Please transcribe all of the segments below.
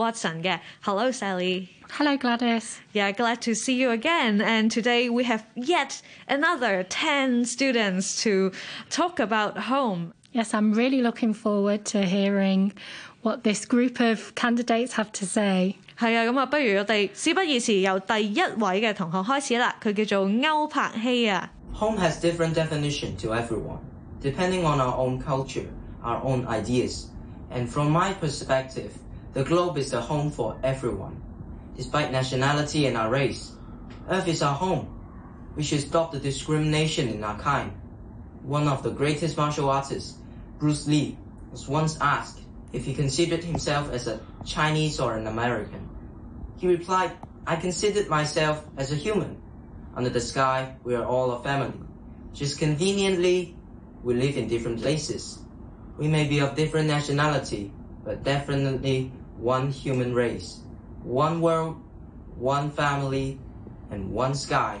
Watson sally. Hello Gladys. Yeah, glad to see you again. And today we have yet another 10 students to talk about home. Yes, I'm really looking forward to hearing what this group of candidates have to say. 係啊，咁啊，不如我哋事不宜遲，由第一位嘅同學開始啦。佢叫做歐柏希啊。Home has different definition to everyone, depending on our own culture, our own ideas, and from my perspective the globe is the home for everyone. Despite nationality and our race, Earth is our home. We should stop the discrimination in our kind. One of the greatest martial artists, Bruce Lee, was once asked if he considered himself as a Chinese or an American. He replied, I considered myself as a human. Under the sky, we are all a family. Just conveniently, we live in different places. We may be of different nationality, but definitely one human race. One world, one family, and one sky.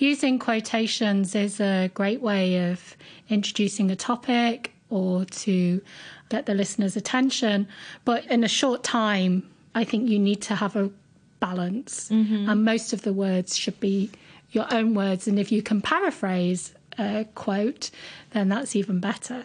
Using quotations is a great way of introducing a topic or to get the listener's attention. But in a short time, I think you need to have a balance. Mm-hmm. And most of the words should be your own words. And if you can paraphrase a quote, then that's even better.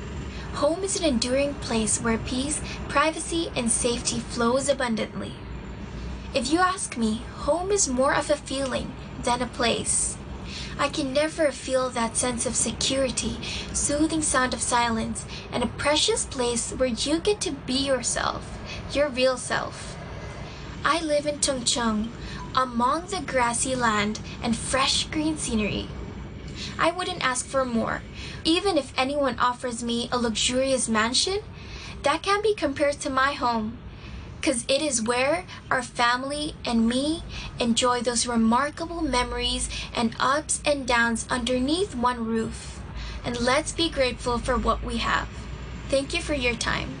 Home is an enduring place where peace, privacy, and safety flows abundantly. If you ask me, home is more of a feeling than a place. I can never feel that sense of security, soothing sound of silence, and a precious place where you get to be yourself, your real self. I live in Chongcheng, among the grassy land and fresh green scenery. I wouldn't ask for more. Even if anyone offers me a luxurious mansion, that can't be compared to my home. Because it is where our family and me enjoy those remarkable memories and ups and downs underneath one roof. And let's be grateful for what we have. Thank you for your time.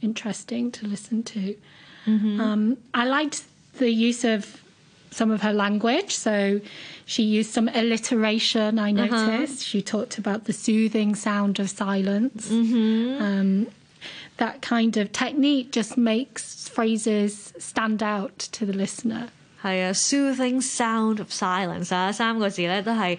interesting to listen to. Mm-hmm. Um, I liked the use of some of her language. So she used some alliteration, I uh-huh. noticed. Uh-huh. She talked about the soothing sound of silence. Mm-hmm. Um, that kind of technique just makes phrases stand out to the listener. 係啊，soothing sound of silence 啊，三個字咧都係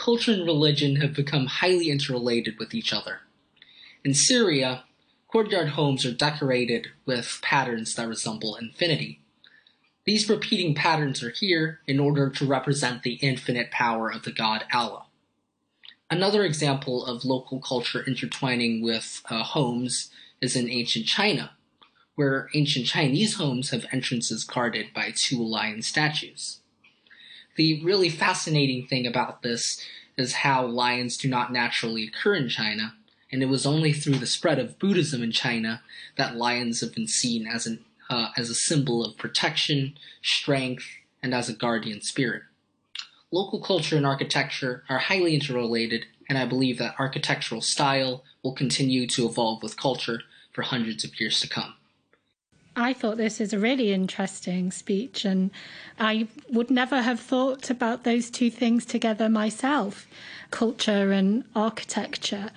culture and religion have become highly interrelated with each other. In Syria, courtyard homes are decorated with patterns that resemble infinity. These repeating patterns are here in order to represent the infinite power of the god Allah. Another example of local culture intertwining with uh, homes is in ancient China where ancient Chinese homes have entrances guarded by two lion statues. The really fascinating thing about this is how lions do not naturally occur in China, and it was only through the spread of Buddhism in China that lions have been seen as an uh, as a symbol of protection, strength, and as a guardian spirit. Local culture and architecture are highly interrelated, and I believe that architectural style will continue to evolve with culture for hundreds of years to come. I thought this is a really interesting speech, and I would never have thought about those two things together myself culture and architecture.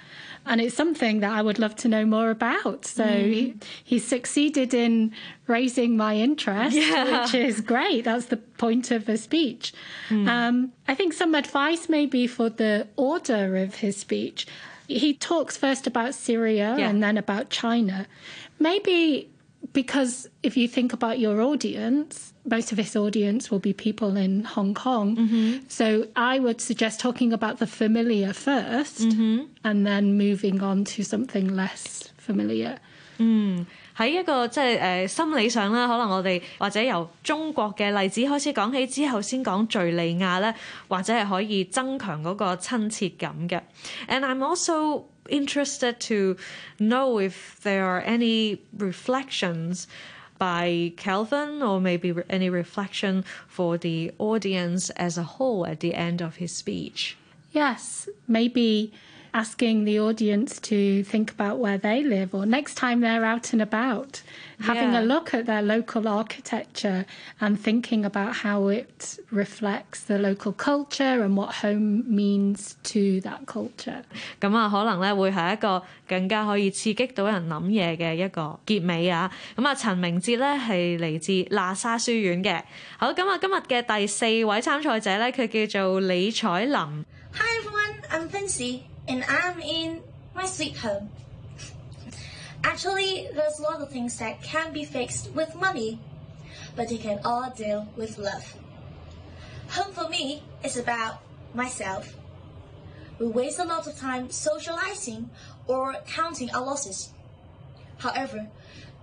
And it's something that I would love to know more about. So he, he succeeded in raising my interest, Yeah. which is great. That's the point of a speech. Um, I think some advice maybe for the order of his speech. He talks first about Syria Yeah. and then about China. Maybe because if you think about your audience, most of this audience will be people in Hong Kong. Mm-hmm. So I would suggest talking about the familiar 1st mm-hmm. and then moving on to something less familiar. Mm. And I'm also interested to know if there are any reflections by Calvin or maybe any reflection for the audience as a whole at the end of his speech. Yes, maybe asking the audience to think about where they live or next time they're out and about, having yeah. a look at their local architecture and thinking about how it reflects the local culture and what home means to that culture。咁啊，可能咧會係一個更加可以刺激到人諗嘢嘅一個結尾啊。咁啊，陳明哲咧係嚟自喇沙書院嘅。好，咁啊，今日嘅第四位參賽者咧，佢叫做李彩琳。Hi everyone, I'm Vincy and I'm in my sweet home. Actually, there's a lot of things that can be fixed with money, but you can all deal with love. Home for me is about myself. We waste a lot of time socializing or counting our losses. However,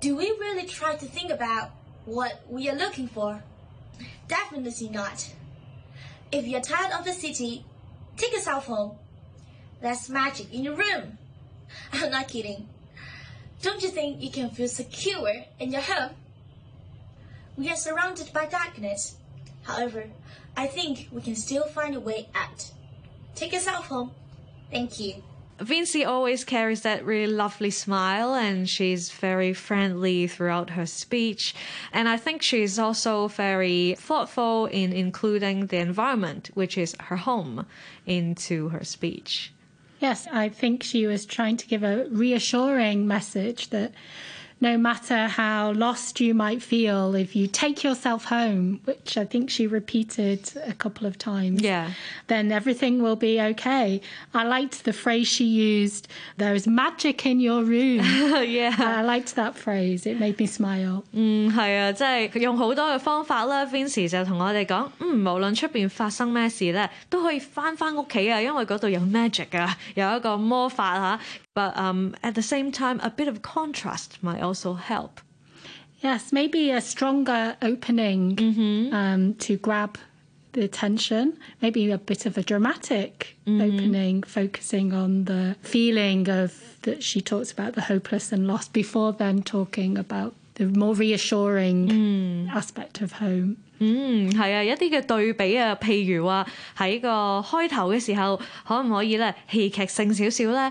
do we really try to think about what we are looking for? Definitely not. If you're tired of the city, take yourself home. There's magic in your room. I'm not kidding. Don't you think you can feel secure in your home? We are surrounded by darkness. However, I think we can still find a way out. Take yourself home. Thank you. Vincy always carries that really lovely smile and she's very friendly throughout her speech. And I think she's also very thoughtful in including the environment, which is her home, into her speech. Yes, I think she was trying to give a reassuring message that no matter how lost you might feel, if you take yourself home, which I think she repeated a couple of times, yeah. then everything will be okay. I liked the phrase she used, there is magic in your room. yeah. I liked that phrase. It made me smile. 嗯，係啊，即係用好多嘅方法啦。Vincy 就同我哋講，嗯，無論出邊發生咩事咧，都可以翻翻屋企啊，因為嗰度有 magic 啊，有一個魔法嚇、啊。but um, at the same time, a bit of contrast might also help. Yes, maybe a stronger opening mm-hmm. um, to grab the attention, maybe a bit of a dramatic mm-hmm. opening, focusing on the feeling of that she talks about the hopeless and lost before then talking about the more reassuring mm. aspect of home. 嗯，係啊，一啲嘅對比啊，譬如話喺個開頭嘅時候，可唔可以咧戲劇性少少咧，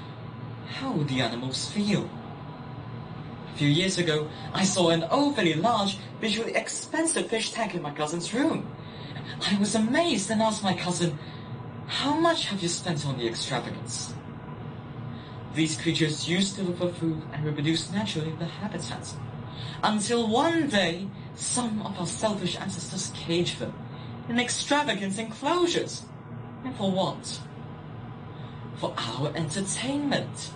How the animals feel? A few years ago, I saw an overly large, visually expensive fish tank in my cousin's room. I was amazed and asked my cousin, How much have you spent on the extravagance? These creatures used to look for food and reproduce naturally in the habitat. Until one day, some of our selfish ancestors caged them in extravagant enclosures. And for what? For our entertainment.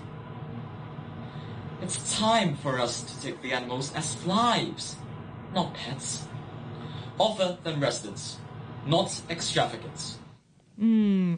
It's time for us to take the animals as lives, not pets. Offer them residence, not extravagance. 嗯，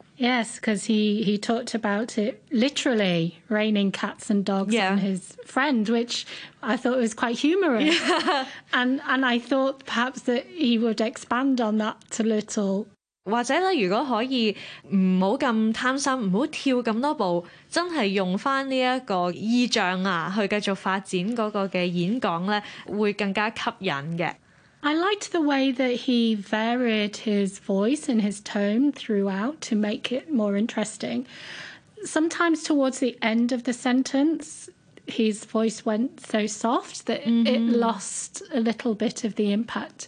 Yes, because he, he talked about it literally raining cats and dogs yeah. on his friend, which I thought was quite humorous. Yeah. And and I thought perhaps that he would expand on that a little. 或者咧，如果可以唔好咁貪心，唔好跳咁多步，真係用翻呢一個意象啊，去繼續發展嗰個嘅演講咧，會更加吸引嘅。I liked the way that he varied his voice and his tone throughout to make it more interesting. Sometimes towards the end of the sentence, his voice went so soft that it mm-hmm. lost a little bit of the impact.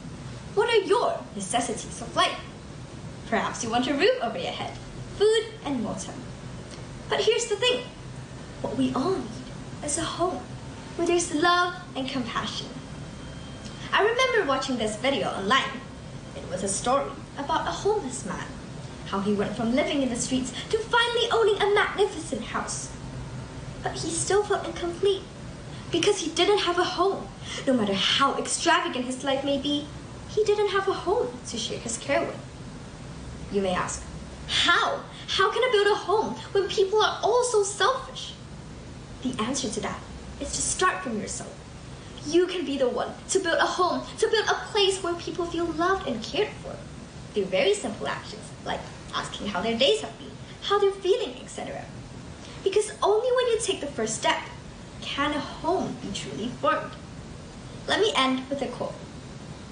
What are your necessities of life? Perhaps you want a roof over your head, food, and water. But here's the thing what we all need is a home where there's love and compassion. I remember watching this video online. It was a story about a homeless man, how he went from living in the streets to finally owning a magnificent house. But he still felt incomplete because he didn't have a home. No matter how extravagant his life may be, he didn't have a home to share his care with. You may ask, how? How can I build a home when people are all so selfish? The answer to that is to start from yourself. You can be the one to build a home, to build a place where people feel loved and cared for. Through very simple actions like asking how their days have been, how they're feeling, etc. Because only when you take the first step can a home be truly formed. Let me end with a quote.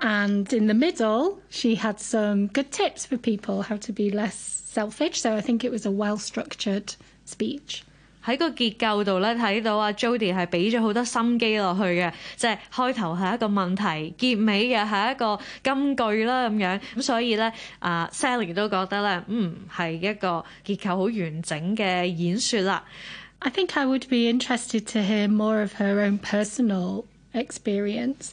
And in the middle, she had some good tips for people how to be less selfish. So I think it was a well structured speech. 喺個結構度咧，睇到阿 Jody Sally think I would be interested to hear more of her own personal experience.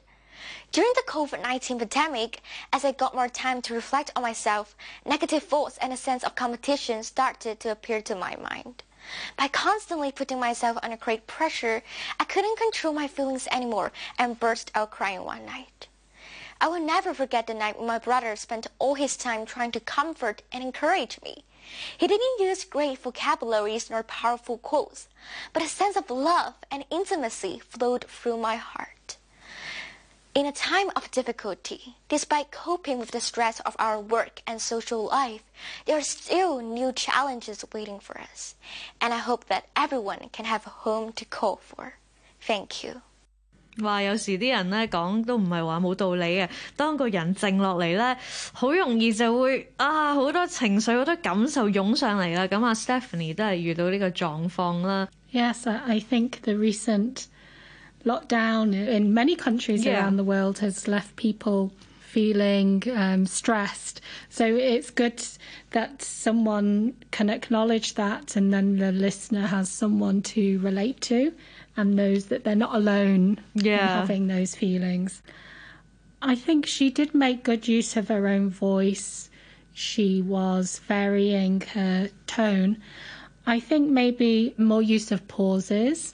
During the COVID 19 pandemic, as I got more time to reflect on myself, negative thoughts and a sense of competition started to appear to my mind. By constantly putting myself under great pressure, I couldn't control my feelings anymore and burst out crying one night. I will never forget the night when my brother spent all his time trying to comfort and encourage me. He didn't use great vocabularies nor powerful quotes, but a sense of love and intimacy flowed through my heart. In a time of difficulty, despite coping with the stress of our work and social life, there are still new challenges waiting for us, and I hope that everyone can have a home to call for. Thank you. 話有時啲人咧講都唔係話冇道理嘅，當個人靜落嚟咧，好容易就會啊好多情緒好多感受湧上嚟啦。咁啊，Stephanie 都係遇到呢個狀況啦。Yes, I think the recent lockdown in many countries Yeah. around the world has left people feeling um, stressed. So it's good that someone can acknowledge that and then the listener has someone to relate to and knows that they're not alone in Yeah. having those feelings. I think she did make good use of her own voice. She was varying her tone. I think maybe more use of pauses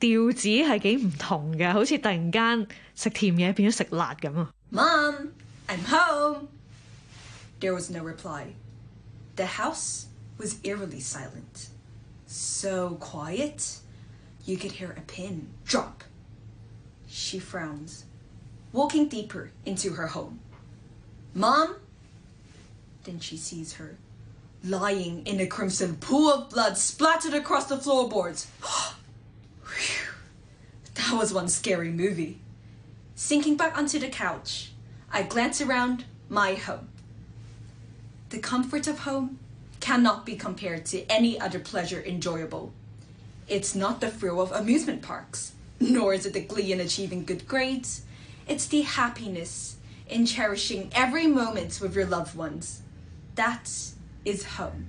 調子係幾唔同嘅，好似突然間食甜嘢變咗食辣咁啊！Mom, I'm home. There was no reply. The house was eerily silent, so quiet you could hear a pin drop. She frowns, walking deeper into her home. Mom? Then she sees her, lying in a crimson pool of blood splattered across the floorboards. Phew. that was one scary movie. Sinking back onto the couch, I glance around my home. The comfort of home cannot be compared to any other pleasure enjoyable. It's not the thrill of amusement parks, nor is it the glee in achieving good grades. It's the happiness in cherishing every moment with your loved ones. That is home.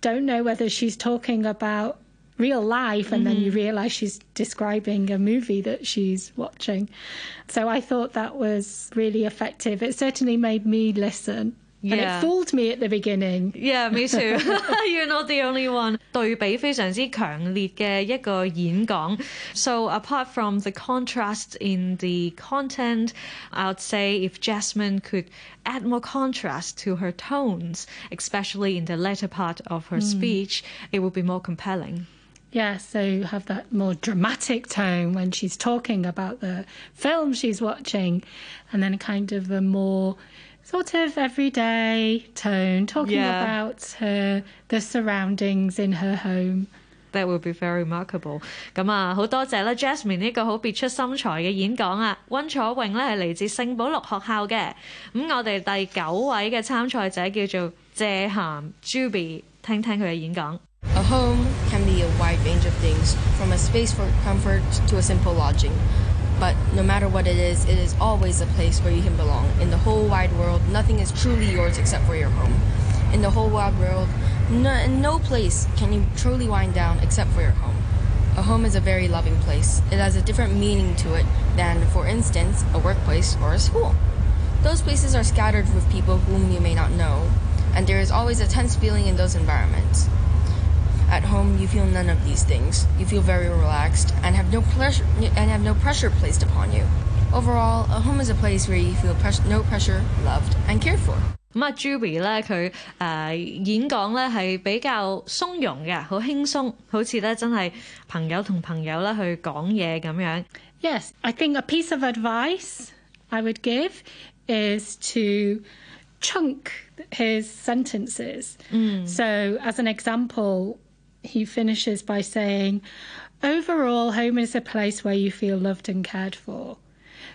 don't know whether she's talking about real life, and then you mm-hmm. realize she's describing a movie that she's watching. So I thought that was really effective. It certainly made me listen. Yeah. And it fooled me at the beginning. Yeah, me too. You're not the only one. so apart from the contrast in the content, I'd say if Jasmine could add more contrast to her tones, especially in the latter part of her mm. speech, it would be more compelling. Yeah, so have that more dramatic tone when she's talking about the film she's watching, and then kind of a more sort of everyday tone, talking yeah. about her the surroundings in her home. That would be very remarkable。咁啊，好多謝啦，Jasmine 呢個好別出心裁嘅演講啊！温楚穎咧係嚟自聖保祿學校嘅。咁我哋第九位嘅參賽者叫做謝涵 Juby，聽聽佢嘅演講。A home can be a wide range of things, from a space for comfort to a simple lodging. But no matter what it is, it is always a place where you can belong. In the whole wide world, nothing is truly yours except for your home. In the whole wide world, no, no place can you truly wind down except for your home. A home is a very loving place. It has a different meaning to it than, for instance, a workplace or a school. Those places are scattered with people whom you may not know, and there is always a tense feeling in those environments. At home, you feel none of these things. You feel very relaxed and have no pressure and have no pressure placed upon you. Overall, a home is a place where you feel pres no pressure, loved and cared for. 咁啊，Juby 咧佢誒演講咧係比較鬆容嘅，好輕鬆，好似咧真係朋友同朋友咧去講嘢咁樣。Yes, I think a piece of advice I would give is to chunk his sentences. Mm. So, as an example he finishes by saying, Overall, home is a place where you feel loved and cared for.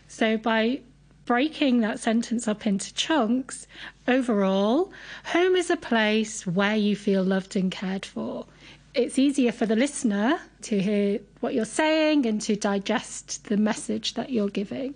So, by breaking that sentence up into chunks, overall, home is a place where you feel loved and cared for. It's easier for the listener to hear what you're saying and to digest the message that you're giving.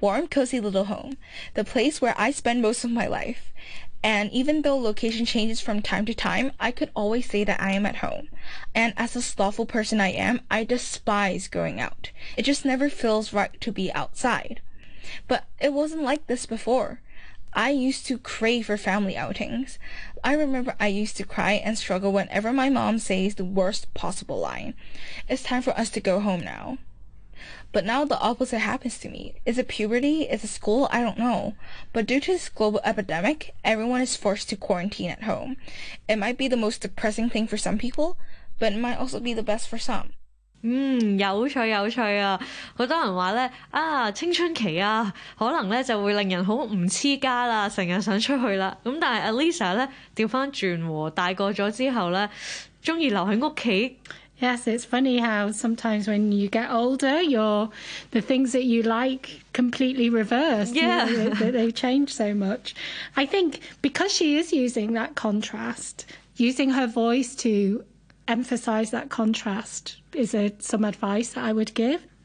Warm, cozy little home. The place where I spend most of my life. And even though location changes from time to time, I could always say that I am at home. And as a slothful person I am, I despise going out. It just never feels right to be outside. But it wasn't like this before. I used to crave for family outings. I remember I used to cry and struggle whenever my mom says the worst possible line. It's time for us to go home now. But now the opposite happens to me. Is it puberty? Is it school? I don't know. But due to this global epidemic, everyone is forced to quarantine at home. It might be the most depressing thing for some people, but it might also be the best for some. Hmm, 嗯，有趣有趣啊！好多人話咧啊，青春期啊，可能咧就會令人好唔黐家啦，成日想出去啦。咁但係 Alisa 咧調翻轉喎，大個咗之後咧，中意留喺屋企。Yes, it's funny how sometimes when you get older, your the things that you like completely reverse. you Yeah. know, that they change so much. I think because she is using that contrast, using her voice to emphasize that contrast is a, some advice that I would give.